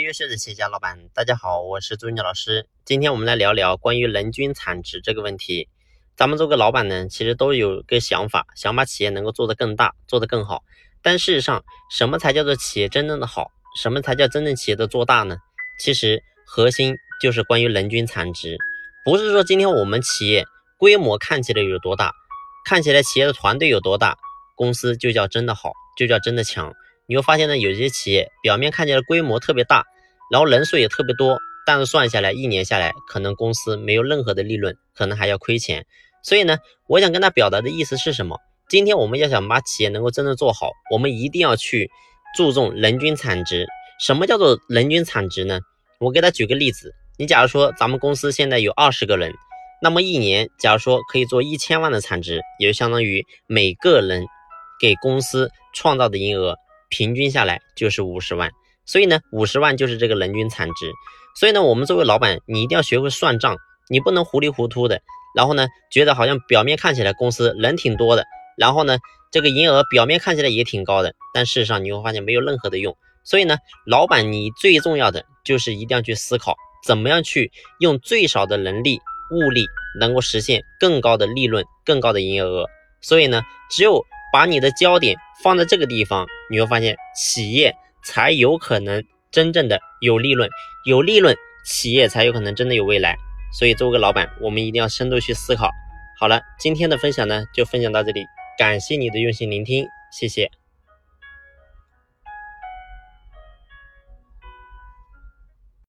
优秀的企业家老板，大家好，我是朱军老师。今天我们来聊聊关于人均产值这个问题。咱们做个老板呢，其实都有个想法，想把企业能够做得更大，做得更好。但事实上，什么才叫做企业真正的好？什么才叫真正企业的做大呢？其实核心就是关于人均产值，不是说今天我们企业规模看起来有多大，看起来企业的团队有多大，公司就叫真的好，就叫真的强。你会发现呢，有些企业表面看起来规模特别大，然后人数也特别多，但是算下来一年下来，可能公司没有任何的利润，可能还要亏钱。所以呢，我想跟他表达的意思是什么？今天我们要想把企业能够真正做好，我们一定要去注重人均产值。什么叫做人均产值呢？我给他举个例子，你假如说咱们公司现在有二十个人，那么一年假如说可以做一千万的产值，也就相当于每个人给公司创造的营业额。平均下来就是五十万，所以呢，五十万就是这个人均产值。所以呢，我们作为老板，你一定要学会算账，你不能糊里糊涂的。然后呢，觉得好像表面看起来公司人挺多的，然后呢，这个营业额表面看起来也挺高的，但事实上你会发现没有任何的用。所以呢，老板你最重要的就是一定要去思考，怎么样去用最少的人力物力，能够实现更高的利润、更高的营业额。所以呢，只有把你的焦点放在这个地方，你会发现企业才有可能真正的有利润，有利润，企业才有可能真的有未来。所以，作为个老板，我们一定要深度去思考。好了，今天的分享呢，就分享到这里，感谢你的用心聆听，谢谢。